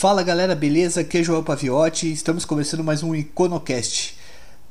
Fala galera, beleza? Aqui é João Paviotti. Estamos começando mais um Iconocast,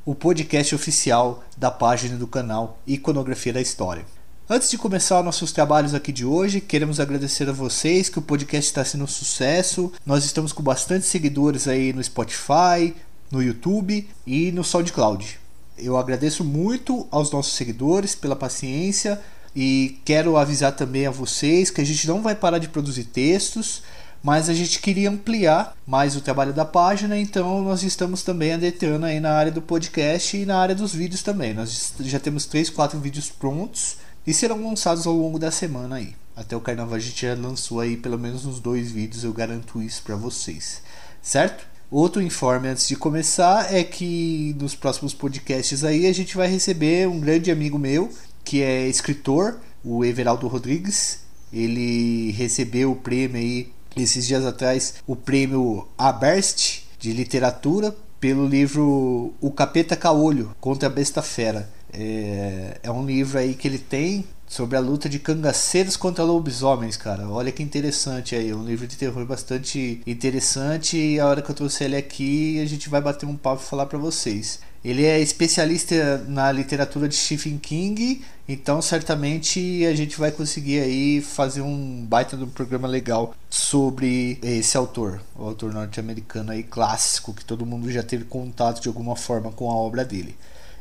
o podcast oficial da página do canal Iconografia da História. Antes de começar nossos trabalhos aqui de hoje, queremos agradecer a vocês que o podcast está sendo um sucesso. Nós estamos com bastante seguidores aí no Spotify, no YouTube e no SoundCloud. Eu agradeço muito aos nossos seguidores pela paciência e quero avisar também a vocês que a gente não vai parar de produzir textos mas a gente queria ampliar mais o trabalho da página, então nós estamos também adentrando aí na área do podcast e na área dos vídeos também. Nós já temos 3, 4 vídeos prontos e serão lançados ao longo da semana aí. Até o carnaval a gente já lançou aí pelo menos uns dois vídeos, eu garanto isso para vocês, certo? Outro informe antes de começar é que nos próximos podcasts aí a gente vai receber um grande amigo meu, que é escritor, o Everaldo Rodrigues. Ele recebeu o prêmio aí esses dias atrás o prêmio Aberst de literatura pelo livro O Capeta Caolho contra a Besta Fera. É, é um livro aí que ele tem sobre a luta de cangaceiros contra lobisomens, cara. Olha que interessante aí, é um livro de terror bastante interessante e a hora que eu trouxe ele aqui, a gente vai bater um papo e falar para vocês. Ele é especialista na literatura de Stephen King, então certamente a gente vai conseguir aí fazer um baita de um programa legal sobre esse autor, o autor norte-americano aí clássico que todo mundo já teve contato de alguma forma com a obra dele.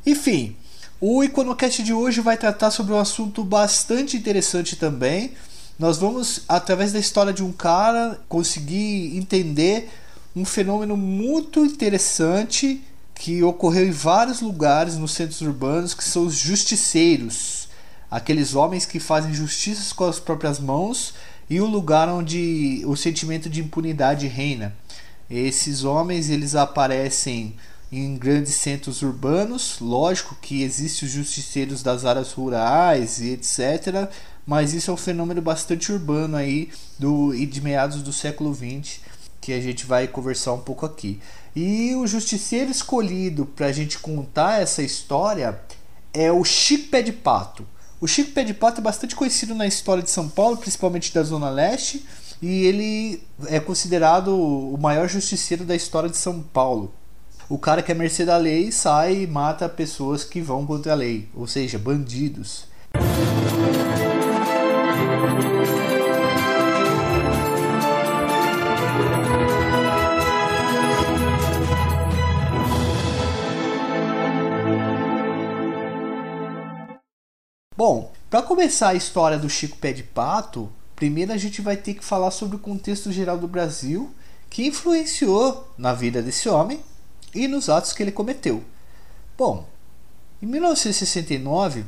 Enfim, o Iconocast de hoje vai tratar sobre um assunto bastante interessante também. Nós vamos, através da história de um cara, conseguir entender um fenômeno muito interessante que ocorreu em vários lugares nos centros urbanos, que são os justiceiros, aqueles homens que fazem justiça com as próprias mãos e o lugar onde o sentimento de impunidade reina. Esses homens eles aparecem em grandes centros urbanos, lógico que existem os justiceiros das áreas rurais e etc, mas isso é um fenômeno bastante urbano aí do e de meados do século XX que a gente vai conversar um pouco aqui. E o justiceiro escolhido para a gente contar essa história é o Chico Pé de Pato. O Chico Pé de Pato é bastante conhecido na história de São Paulo, principalmente da Zona Leste, e ele é considerado o maior justiceiro da história de São Paulo. O cara que é mercê da lei sai e mata pessoas que vão contra a lei, ou seja, bandidos. Bom, para começar a história do Chico Pé de Pato, primeiro a gente vai ter que falar sobre o contexto geral do Brasil que influenciou na vida desse homem e nos atos que ele cometeu. Bom, em 1969,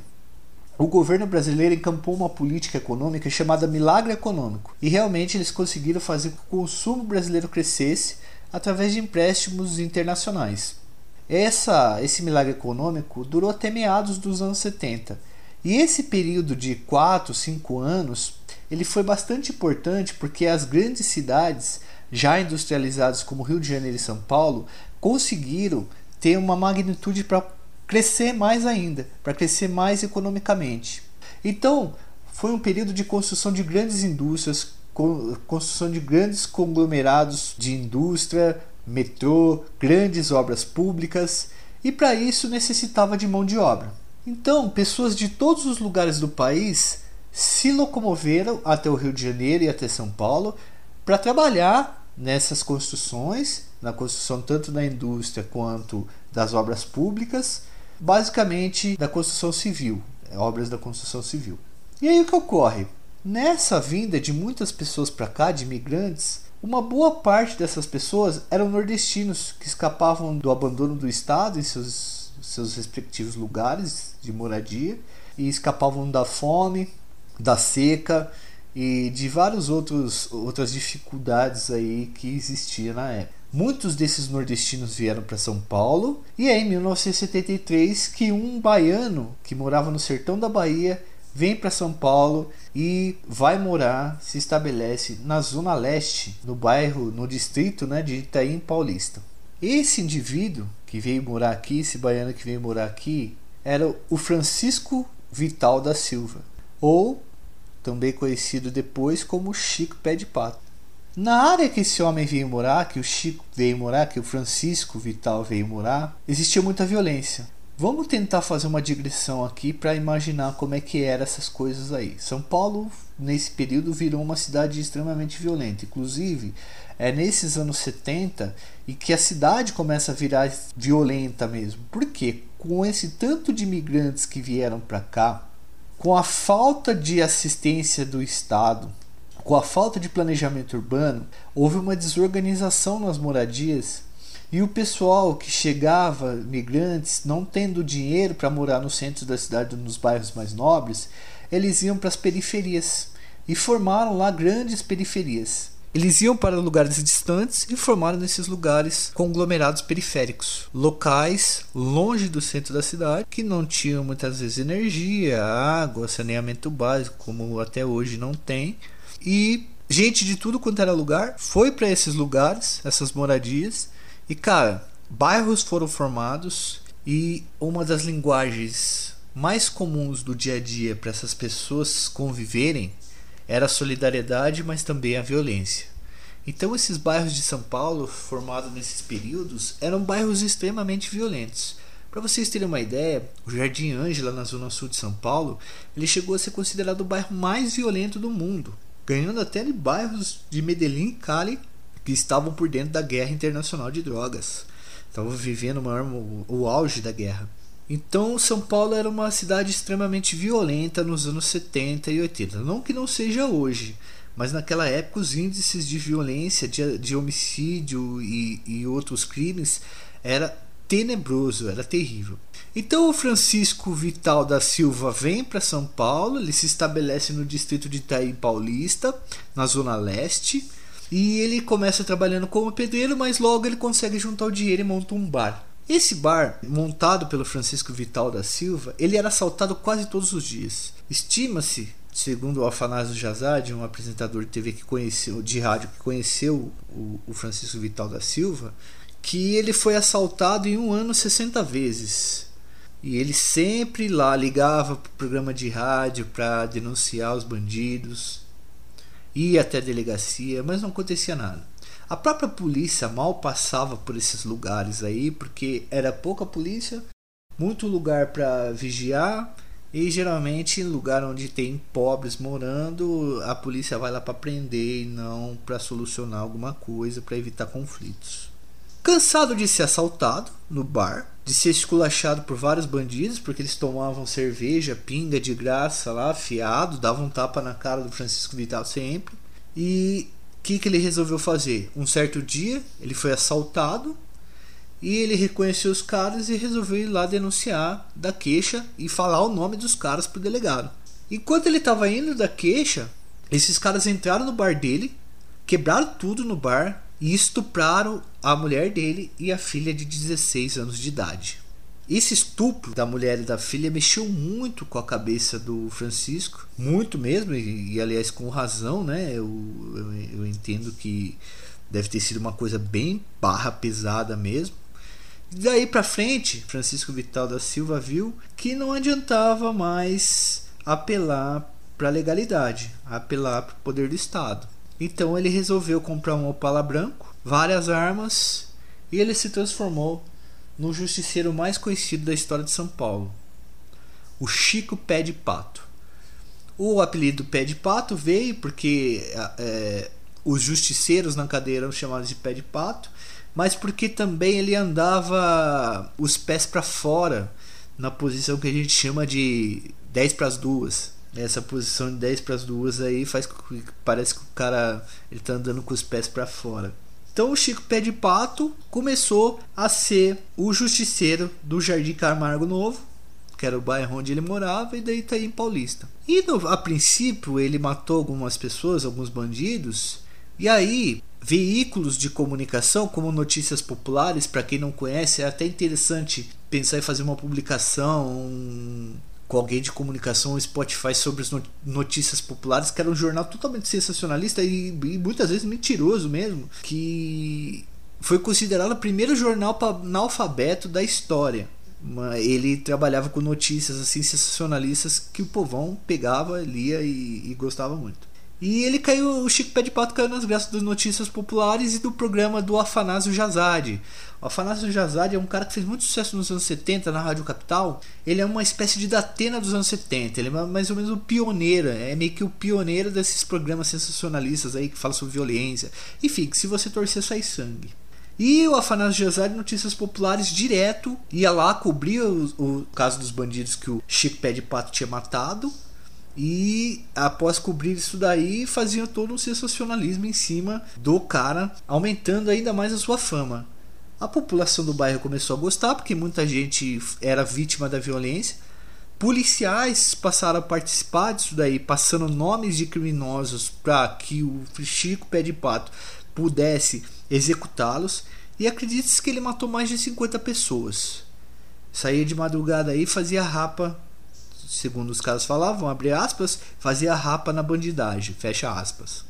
o governo brasileiro encampou uma política econômica chamada Milagre Econômico, e realmente eles conseguiram fazer com que o consumo brasileiro crescesse através de empréstimos internacionais. Essa, esse milagre econômico durou até meados dos anos 70 e esse período de 4, 5 anos, ele foi bastante importante porque as grandes cidades, já industrializadas como Rio de Janeiro e São Paulo, conseguiram ter uma magnitude para crescer mais ainda, para crescer mais economicamente. Então, foi um período de construção de grandes indústrias, construção de grandes conglomerados de indústria, metrô, grandes obras públicas, e para isso necessitava de mão de obra. Então, pessoas de todos os lugares do país se locomoveram até o Rio de Janeiro e até São Paulo para trabalhar nessas construções, na construção tanto da indústria quanto das obras públicas, basicamente da construção civil, obras da construção civil. E aí o que ocorre? Nessa vinda de muitas pessoas para cá, de imigrantes, uma boa parte dessas pessoas eram nordestinos que escapavam do abandono do Estado em seus seus respectivos lugares de moradia e escapavam da fome, da seca e de várias outros, outras dificuldades aí que existia na época. Muitos desses nordestinos vieram para São Paulo e é em 1973 que um baiano que morava no sertão da Bahia vem para São Paulo e vai morar, se estabelece na zona leste, no bairro, no distrito né, de Itaim Paulista. Esse indivíduo que veio morar aqui, esse baiano que veio morar aqui, era o Francisco Vital da Silva, ou também conhecido depois como Chico Pé de Pato. Na área que esse homem veio morar, que o Chico veio morar, que o Francisco Vital veio morar, existia muita violência. Vamos tentar fazer uma digressão aqui para imaginar como é que eram essas coisas aí. São Paulo, nesse período, virou uma cidade extremamente violenta. Inclusive, é nesses anos 70 e que a cidade começa a virar violenta mesmo. Por quê? Com esse tanto de imigrantes que vieram para cá, com a falta de assistência do Estado, com a falta de planejamento urbano, houve uma desorganização nas moradias e o pessoal que chegava, migrantes, não tendo dinheiro para morar no centro da cidade, nos bairros mais nobres, eles iam para as periferias e formaram lá grandes periferias. Eles iam para lugares distantes e formaram nesses lugares conglomerados periféricos, locais longe do centro da cidade, que não tinham muitas vezes energia, água, saneamento básico, como até hoje não tem. E gente de tudo quanto era lugar foi para esses lugares, essas moradias, e cara, bairros foram formados e uma das linguagens mais comuns do dia a dia para essas pessoas conviverem era a solidariedade, mas também a violência. Então esses bairros de São Paulo, formados nesses períodos, eram bairros extremamente violentos. Para vocês terem uma ideia, o Jardim Ângela, na zona sul de São Paulo, ele chegou a ser considerado o bairro mais violento do mundo, ganhando até de bairros de Medellín e Cali que estavam por dentro da guerra internacional de drogas. Estavam vivendo o, maior, o auge da guerra. Então, São Paulo era uma cidade extremamente violenta nos anos 70 e 80. Não que não seja hoje, mas naquela época os índices de violência, de, de homicídio e, e outros crimes era tenebroso, era terrível. Então o Francisco Vital da Silva vem para São Paulo, ele se estabelece no distrito de Itaim Paulista, na zona leste, e ele começa trabalhando como pedreiro, mas logo ele consegue juntar o dinheiro e monta um bar. Esse bar, montado pelo Francisco Vital da Silva, ele era assaltado quase todos os dias. Estima-se, segundo o Afanásio Jazade, um apresentador de TV que conheceu, de rádio que conheceu o, o Francisco Vital da Silva, que ele foi assaltado em um ano 60 vezes. E ele sempre lá ligava para o programa de rádio para denunciar os bandidos, ia até a delegacia, mas não acontecia nada. A própria polícia mal passava por esses lugares aí, porque era pouca polícia, muito lugar para vigiar e geralmente lugar onde tem pobres morando, a polícia vai lá para prender e não para solucionar alguma coisa, para evitar conflitos. Cansado de ser assaltado no bar, de ser esculachado por vários bandidos, porque eles tomavam cerveja, pinga de graça lá, fiado, davam um tapa na cara do Francisco Vital sempre. E que, que ele resolveu fazer? Um certo dia ele foi assaltado e ele reconheceu os caras e resolveu ir lá denunciar da queixa e falar o nome dos caras pro delegado. Enquanto ele estava indo da queixa, esses caras entraram no bar dele, quebraram tudo no bar e estupraram a mulher dele e a filha de 16 anos de idade. Esse estupro da mulher e da filha mexeu muito com a cabeça do Francisco, muito mesmo, e, e aliás com razão, né? Eu, eu, eu entendo que deve ter sido uma coisa bem barra pesada mesmo. Daí para frente, Francisco Vital da Silva viu que não adiantava mais apelar para a legalidade, apelar para o poder do Estado. Então ele resolveu comprar um Opala branco, várias armas e ele se transformou no justiceiro mais conhecido da história de São Paulo, o Chico Pé de Pato. O apelido Pé de Pato veio porque é, os justiceiros na cadeia eram chamados de Pé de Pato, mas porque também ele andava os pés para fora na posição que a gente chama de 10 para as duas. Essa posição de 10 para as duas aí faz parece que o cara ele tá andando com os pés para fora. Então o Chico Pé de Pato começou a ser o justiceiro do Jardim Camargo Novo, que era o bairro onde ele morava, e daí em Paulista. E no, a princípio ele matou algumas pessoas, alguns bandidos, e aí veículos de comunicação como notícias populares, para quem não conhece, é até interessante pensar em fazer uma publicação, com alguém de comunicação Spotify sobre as notícias populares, que era um jornal totalmente sensacionalista e, e muitas vezes mentiroso mesmo, que foi considerado o primeiro jornal analfabeto da história. Ele trabalhava com notícias assim sensacionalistas que o povão pegava, lia e, e gostava muito. E ele caiu, o Chico Pé de Pato caiu nas graças das notícias populares e do programa do Afanásio Jazade. O Afanásio Jazade é um cara que fez muito sucesso nos anos 70 na Rádio Capital. Ele é uma espécie de Datena dos anos 70. Ele é mais ou menos o pioneiro, é meio que o pioneiro desses programas sensacionalistas aí que falam sobre violência. Enfim, se você torcer, sai sangue. E o Afanásio Jazade, Notícias Populares, direto ia lá cobrir o, o caso dos bandidos que o Chico Pé de Pato tinha matado e após cobrir isso daí, faziam todo um sensacionalismo em cima do cara, aumentando ainda mais a sua fama. A população do bairro começou a gostar porque muita gente era vítima da violência. Policiais passaram a participar disso daí, passando nomes de criminosos para que o Chico Pé de Pato pudesse executá-los. E acredite-se que ele matou mais de 50 pessoas. Saía de madrugada aí e fazia rapa segundo os caras falavam, abre aspas, fazia rapa na bandidagem, fecha aspas.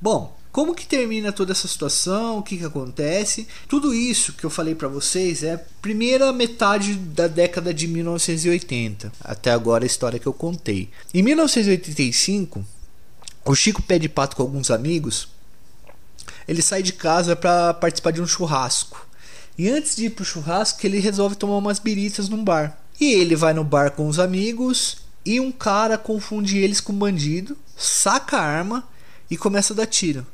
Bom, como que termina toda essa situação? O que, que acontece? Tudo isso que eu falei para vocês é primeira metade da década de 1980. Até agora a história que eu contei. Em 1985, o Chico pede pato com alguns amigos. Ele sai de casa para participar de um churrasco. E antes de ir pro churrasco, ele resolve tomar umas biritas num bar. E ele vai no bar com os amigos e um cara confunde eles com um bandido, saca a arma e começa a dar tiro.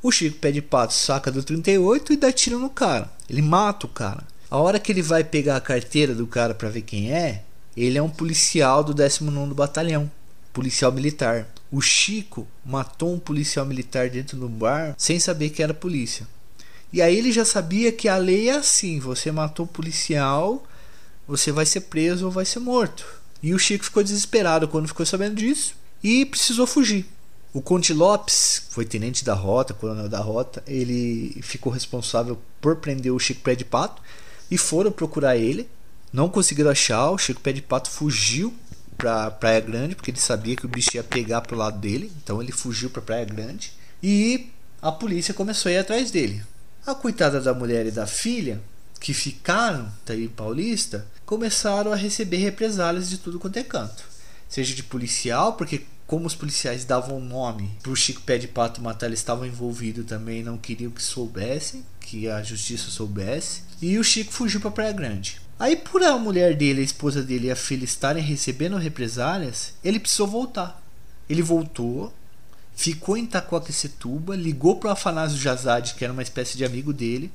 O Chico pede pato saca do 38 e dá tiro no cara. Ele mata o cara. A hora que ele vai pegar a carteira do cara para ver quem é, ele é um policial do 19 Batalhão, policial militar. O Chico matou um policial militar dentro do bar sem saber que era polícia. E aí ele já sabia que a lei é assim: você matou o policial, você vai ser preso ou vai ser morto. E o Chico ficou desesperado quando ficou sabendo disso e precisou fugir. O Conte Lopes foi tenente da rota, coronel da rota, ele ficou responsável por prender o Chico Pé de Pato e foram procurar ele. Não conseguiram achar, o Chico Pé de Pato fugiu para Praia Grande, porque ele sabia que o bicho ia pegar pro lado dele, então ele fugiu para Praia Grande e a polícia começou a ir atrás dele. A coitada da mulher e da filha que ficaram daí paulista começaram a receber represálias de tudo quanto é canto. Seja de policial, porque como os policiais davam nome pro Chico Pé de Pato matar, eles estavam envolvidos também, não queriam que soubessem, que a justiça soubesse. E o Chico fugiu para Praia Grande. Aí, por a mulher dele, a esposa dele e a filha estarem recebendo represálias, ele precisou voltar. Ele voltou, ficou em Itacoaquecetuba, ligou pro Afanásio Jazade, que era uma espécie de amigo dele,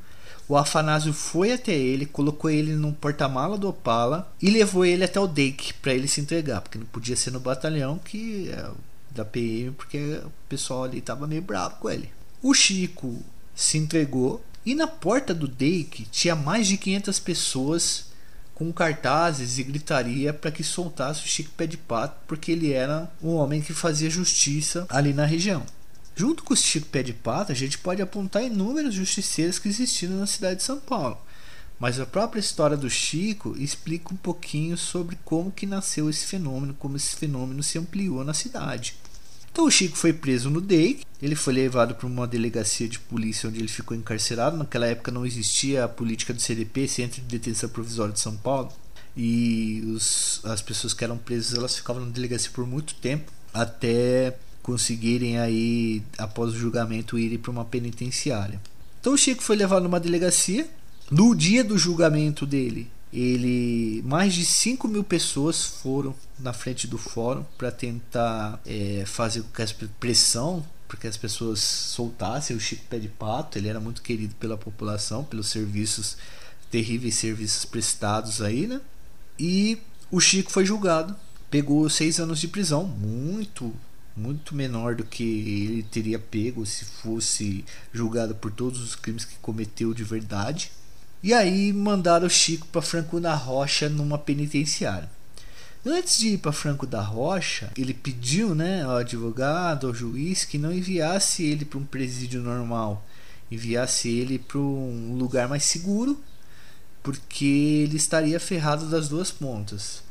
o Afanásio foi até ele, colocou ele no porta-mala do Opala e levou ele até o Dake para ele se entregar, porque não podia ser no batalhão que é da PM, porque o pessoal ali tava meio bravo com ele. O Chico se entregou e na porta do Dake tinha mais de 500 pessoas com cartazes e gritaria para que soltasse o Chico Pé de Pato, porque ele era um homem que fazia justiça ali na região. Junto com o Chico Pé de Pata, a gente pode apontar inúmeros justiceiros que existiram na cidade de São Paulo. Mas a própria história do Chico explica um pouquinho sobre como que nasceu esse fenômeno, como esse fenômeno se ampliou na cidade. Então o Chico foi preso no DEIC, ele foi levado para uma delegacia de polícia onde ele ficou encarcerado. Naquela época não existia a política do CDP, Centro de Detenção Provisória de São Paulo, e os, as pessoas que eram presas elas ficavam na delegacia por muito tempo até conseguirem aí, após o julgamento, irem para uma penitenciária. Então o Chico foi levado numa delegacia. No dia do julgamento dele, ele mais de 5 mil pessoas foram na frente do fórum para tentar é, fazer pressão para que as pessoas soltassem o Chico Pé de Pato. Ele era muito querido pela população, pelos serviços terríveis serviços prestados aí, né? E o Chico foi julgado, pegou seis anos de prisão, muito muito menor do que ele teria pego se fosse julgado por todos os crimes que cometeu de verdade. E aí mandaram o Chico para Franco da Rocha numa penitenciária. Antes de ir para Franco da Rocha, ele pediu né, ao advogado, ao juiz, que não enviasse ele para um presídio normal, enviasse ele para um lugar mais seguro, porque ele estaria ferrado das duas pontas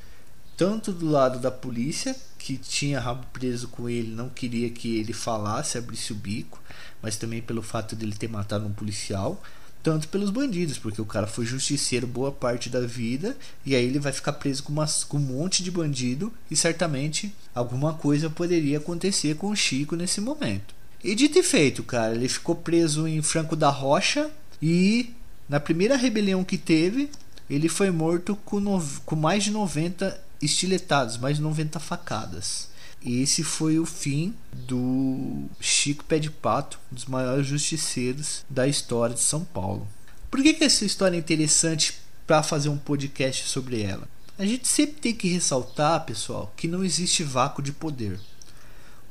tanto do lado da polícia, que tinha rabo preso com ele, não queria que ele falasse, abrisse o bico, mas também pelo fato dele ter matado um policial. tanto pelos bandidos, porque o cara foi justiceiro boa parte da vida e aí ele vai ficar preso com, umas, com um monte de bandido e certamente alguma coisa poderia acontecer com o Chico nesse momento. E dito e feito, cara, ele ficou preso em Franco da Rocha e na primeira rebelião que teve, ele foi morto com, no, com mais de 90 estiletados, mais de 90 facadas. E esse foi o fim do Chico Pé de Pato, um dos maiores justiceiros da história de São Paulo. Por que, que essa história é interessante para fazer um podcast sobre ela? A gente sempre tem que ressaltar, pessoal, que não existe vácuo de poder.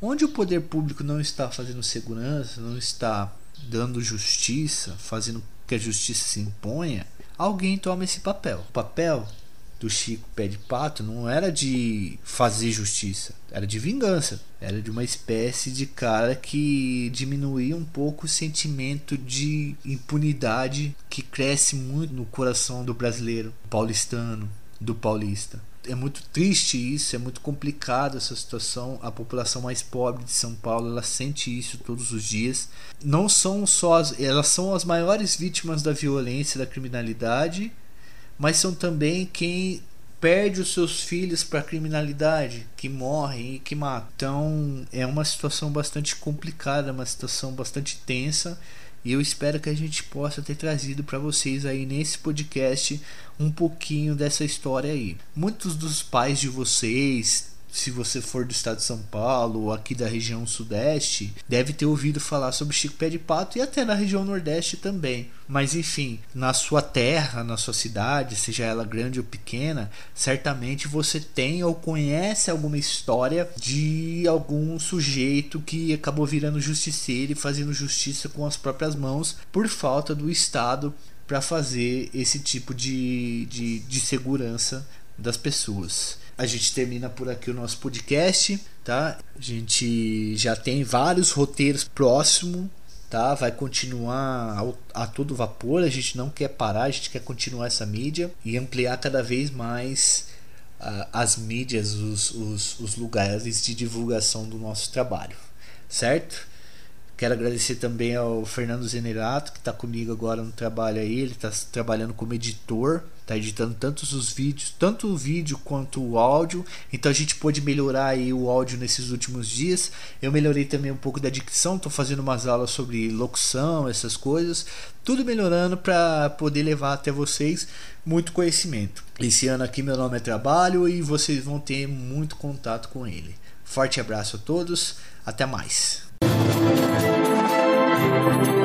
Onde o poder público não está fazendo segurança, não está dando justiça, fazendo que a justiça se imponha, alguém toma esse papel. O papel do Chico Pé de Pato não era de fazer justiça, era de vingança. Era de uma espécie de cara que diminuía um pouco o sentimento de impunidade que cresce muito no coração do brasileiro, paulistano, do paulista é muito triste isso, é muito complicado essa situação. A população mais pobre de São Paulo, ela sente isso todos os dias. Não são só as, elas são as maiores vítimas da violência, da criminalidade, mas são também quem perde os seus filhos para a criminalidade, que morrem e que matam. Então, é uma situação bastante complicada, uma situação bastante tensa e eu espero que a gente possa ter trazido para vocês aí nesse podcast um pouquinho dessa história aí. Muitos dos pais de vocês se você for do estado de São Paulo ou aqui da região sudeste, deve ter ouvido falar sobre Chico Pé de Pato e até na região nordeste também. Mas enfim, na sua terra, na sua cidade, seja ela grande ou pequena, certamente você tem ou conhece alguma história de algum sujeito que acabou virando justiceiro e fazendo justiça com as próprias mãos por falta do Estado para fazer esse tipo de, de, de segurança das pessoas. A gente termina por aqui o nosso podcast, tá? A gente já tem vários roteiros próximo, tá? Vai continuar a todo vapor, a gente não quer parar, a gente quer continuar essa mídia e ampliar cada vez mais uh, as mídias, os, os, os lugares de divulgação do nosso trabalho, certo? Quero agradecer também ao Fernando Zenerato, que está comigo agora no trabalho aí. Ele está trabalhando como editor, está editando tantos os vídeos, tanto o vídeo quanto o áudio. Então a gente pôde melhorar aí o áudio nesses últimos dias. Eu melhorei também um pouco da dicção, estou fazendo umas aulas sobre locução, essas coisas. Tudo melhorando para poder levar até vocês muito conhecimento. Esse ano aqui meu nome é Trabalho e vocês vão ter muito contato com ele. Forte abraço a todos, até mais. Thank you.